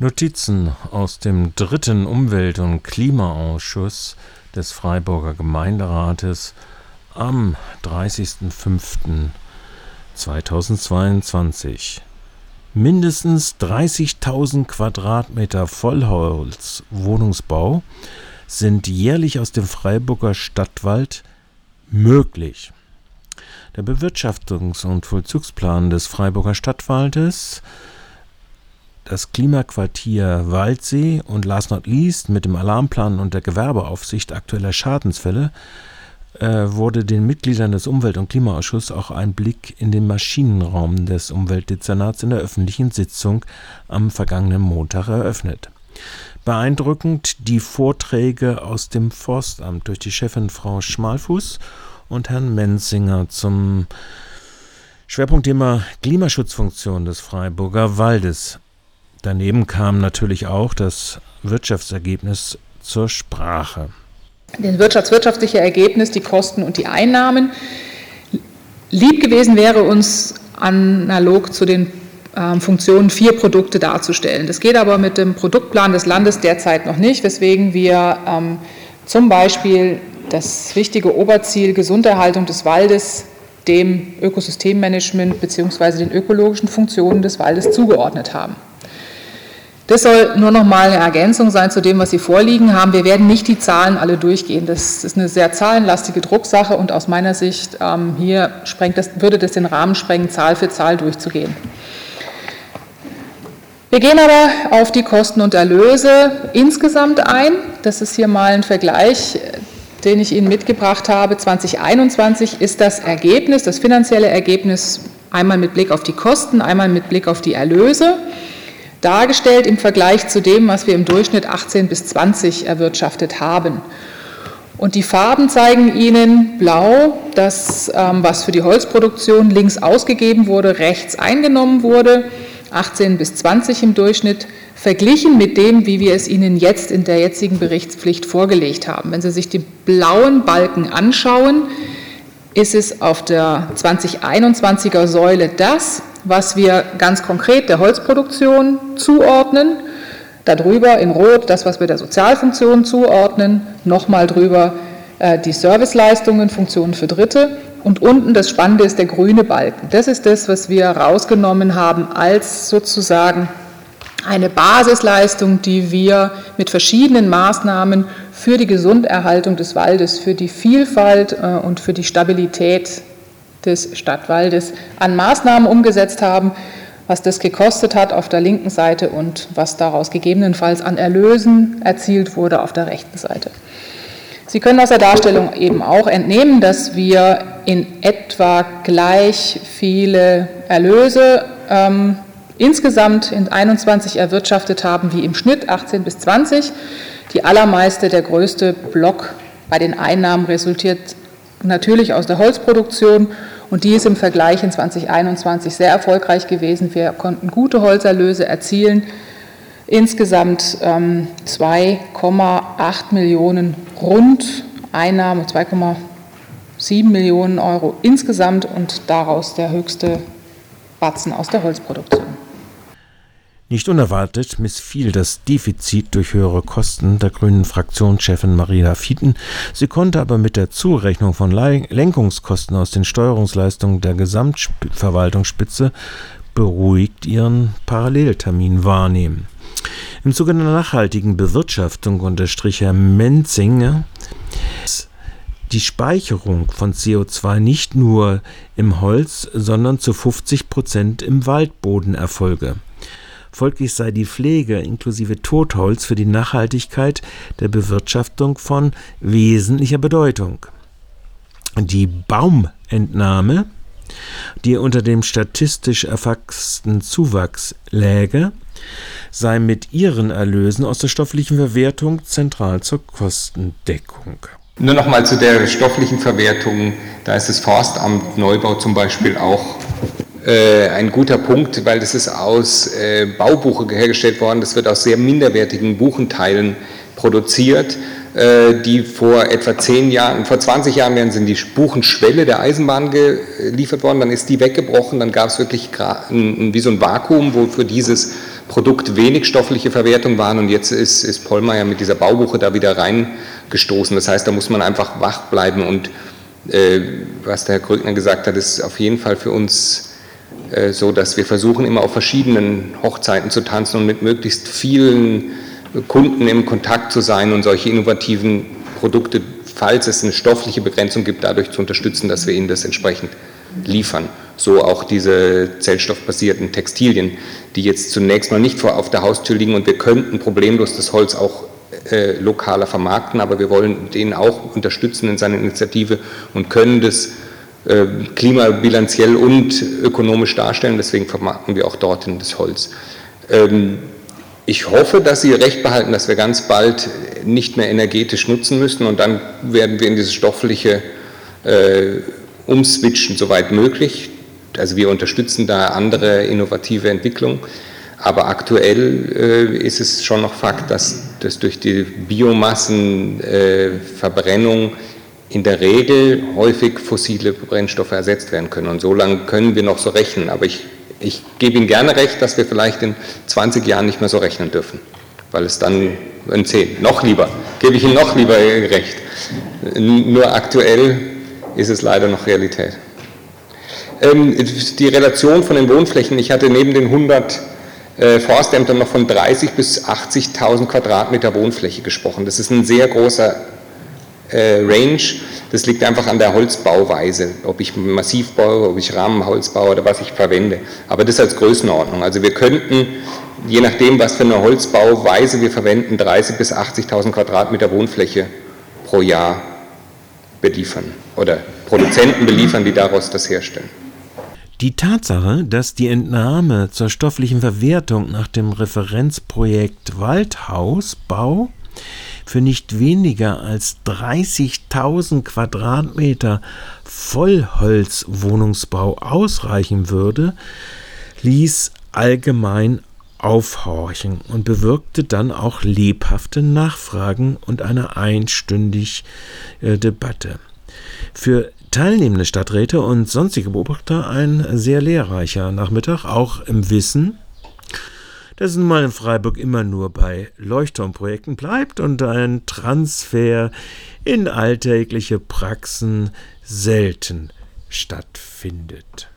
Notizen aus dem dritten Umwelt- und Klimaausschuss des Freiburger Gemeinderates am 30.05.2022. Mindestens 30.000 Quadratmeter Vollholzwohnungsbau sind jährlich aus dem Freiburger Stadtwald möglich. Der Bewirtschaftungs- und Vollzugsplan des Freiburger Stadtwaldes das Klimaquartier Waldsee und last not least mit dem Alarmplan und der Gewerbeaufsicht aktueller Schadensfälle äh, wurde den Mitgliedern des Umwelt- und Klimaausschusses auch ein Blick in den Maschinenraum des Umweltdezernats in der öffentlichen Sitzung am vergangenen Montag eröffnet. Beeindruckend die Vorträge aus dem Forstamt durch die Chefin Frau Schmalfuß und Herrn Menzinger zum Schwerpunktthema Klimaschutzfunktion des Freiburger Waldes. Daneben kam natürlich auch das Wirtschaftsergebnis zur Sprache. Das wirtschaftliche Ergebnis, die Kosten und die Einnahmen. Lieb gewesen wäre uns analog zu den ähm, Funktionen vier Produkte darzustellen. Das geht aber mit dem Produktplan des Landes derzeit noch nicht, weswegen wir ähm, zum Beispiel das wichtige Oberziel Gesunderhaltung des Waldes dem Ökosystemmanagement bzw. den ökologischen Funktionen des Waldes zugeordnet haben. Das soll nur noch mal eine Ergänzung sein zu dem, was Sie vorliegen haben. Wir werden nicht die Zahlen alle durchgehen. Das ist eine sehr zahlenlastige Drucksache und aus meiner Sicht ähm, hier das, würde das den Rahmen sprengen, Zahl für Zahl durchzugehen. Wir gehen aber auf die Kosten und Erlöse insgesamt ein. Das ist hier mal ein Vergleich, den ich Ihnen mitgebracht habe. 2021 ist das Ergebnis, das finanzielle Ergebnis, einmal mit Blick auf die Kosten, einmal mit Blick auf die Erlöse dargestellt im Vergleich zu dem, was wir im Durchschnitt 18 bis 20 erwirtschaftet haben. Und die Farben zeigen Ihnen blau, das, ähm, was für die Holzproduktion links ausgegeben wurde, rechts eingenommen wurde, 18 bis 20 im Durchschnitt, verglichen mit dem, wie wir es Ihnen jetzt in der jetzigen Berichtspflicht vorgelegt haben. Wenn Sie sich die blauen Balken anschauen, ist es auf der 2021er Säule das, was wir ganz konkret der Holzproduktion zuordnen. Darüber in Rot das, was wir der Sozialfunktion zuordnen. Nochmal drüber äh, die Serviceleistungen, Funktionen für Dritte. Und unten das Spannende ist der grüne Balken. Das ist das, was wir rausgenommen haben als sozusagen eine Basisleistung, die wir mit verschiedenen Maßnahmen für die Gesunderhaltung des Waldes, für die Vielfalt äh, und für die Stabilität des Stadtwaldes an Maßnahmen umgesetzt haben, was das gekostet hat auf der linken Seite und was daraus gegebenenfalls an Erlösen erzielt wurde auf der rechten Seite. Sie können aus der Darstellung eben auch entnehmen, dass wir in etwa gleich viele Erlöse ähm, insgesamt in 21 erwirtschaftet haben wie im Schnitt 18 bis 20. Die allermeiste, der größte Block bei den Einnahmen resultiert natürlich aus der Holzproduktion und die ist im Vergleich in 2021 sehr erfolgreich gewesen. Wir konnten gute Holzerlöse erzielen. Insgesamt ähm, 2,8 Millionen rund Einnahmen, 2,7 Millionen Euro insgesamt und daraus der höchste Batzen aus der Holzproduktion. Nicht unerwartet missfiel das Defizit durch höhere Kosten der grünen Fraktionschefin Maria Fieten. Sie konnte aber mit der Zurechnung von Lenkungskosten aus den Steuerungsleistungen der Gesamtverwaltungsspitze beruhigt ihren Paralleltermin wahrnehmen. Im Zuge der nachhaltigen Bewirtschaftung unterstrich Herr Menzinger, die Speicherung von CO2 nicht nur im Holz, sondern zu 50 Prozent im Waldboden erfolge. Folglich sei die Pflege inklusive Totholz für die Nachhaltigkeit der Bewirtschaftung von wesentlicher Bedeutung. Die Baumentnahme, die unter dem statistisch erfassten Zuwachs läge, sei mit ihren Erlösen aus der stofflichen Verwertung zentral zur Kostendeckung. Nur noch mal zu der stofflichen Verwertung. Da ist das Forstamt Neubau zum Beispiel auch äh, ein guter Punkt, weil das ist aus äh, Baubuche hergestellt worden. Das wird aus sehr minderwertigen Buchenteilen produziert, äh, die vor etwa zehn Jahren, vor 20 Jahren werden sind die Buchenschwelle der Eisenbahn geliefert worden. Dann ist die weggebrochen. Dann gab es wirklich ein, wie so ein Vakuum, wo für dieses Produkt wenig stoffliche Verwertung waren und jetzt ist, ist Pollmeier mit dieser Baubuche da wieder reingestoßen. Das heißt, da muss man einfach wach bleiben und äh, was der Herr Krögner gesagt hat, ist auf jeden Fall für uns so, dass wir versuchen, immer auf verschiedenen Hochzeiten zu tanzen und mit möglichst vielen Kunden im Kontakt zu sein und solche innovativen Produkte, falls es eine stoffliche Begrenzung gibt, dadurch zu unterstützen, dass wir ihnen das entsprechend liefern. So auch diese zellstoffbasierten Textilien, die jetzt zunächst mal nicht vor auf der Haustür liegen und wir könnten problemlos das Holz auch äh, lokaler vermarkten, aber wir wollen den auch unterstützen in seiner Initiative und können das äh, klimabilanziell und ökonomisch darstellen. Deswegen vermarkten wir auch dorthin das Holz. Ähm, ich hoffe, dass Sie recht behalten, dass wir ganz bald nicht mehr energetisch nutzen müssen und dann werden wir in dieses stoffliche äh, umswitchen, soweit möglich. Also wir unterstützen da andere innovative Entwicklungen. Aber aktuell äh, ist es schon noch Fakt, dass, dass durch die Biomassenverbrennung äh, in der Regel häufig fossile Brennstoffe ersetzt werden können. Und so lange können wir noch so rechnen. Aber ich ich gebe Ihnen gerne recht, dass wir vielleicht in 20 Jahren nicht mehr so rechnen dürfen, weil es dann in 10, noch lieber, gebe ich Ihnen noch lieber recht. Nur aktuell ist es leider noch Realität. Ähm, die Relation von den Wohnflächen, ich hatte neben den 100 äh, Forstämtern noch von 30 bis 80.000 Quadratmeter Wohnfläche gesprochen. Das ist ein sehr großer Range. Das liegt einfach an der Holzbauweise, ob ich massiv baue, ob ich Rahmenholz baue oder was ich verwende. Aber das als Größenordnung. Also wir könnten, je nachdem, was für eine Holzbauweise wir verwenden, 30.000 bis 80.000 Quadratmeter Wohnfläche pro Jahr beliefern oder Produzenten beliefern, die daraus das herstellen. Die Tatsache, dass die Entnahme zur stofflichen Verwertung nach dem Referenzprojekt Waldhausbau für nicht weniger als 30.000 Quadratmeter Vollholzwohnungsbau ausreichen würde, ließ allgemein aufhorchen und bewirkte dann auch lebhafte Nachfragen und eine einstündige äh, Debatte. Für teilnehmende Stadträte und sonstige Beobachter ein sehr lehrreicher Nachmittag, auch im Wissen, dass es nun mal in Freiburg immer nur bei Leuchtturmprojekten bleibt und ein Transfer in alltägliche Praxen selten stattfindet.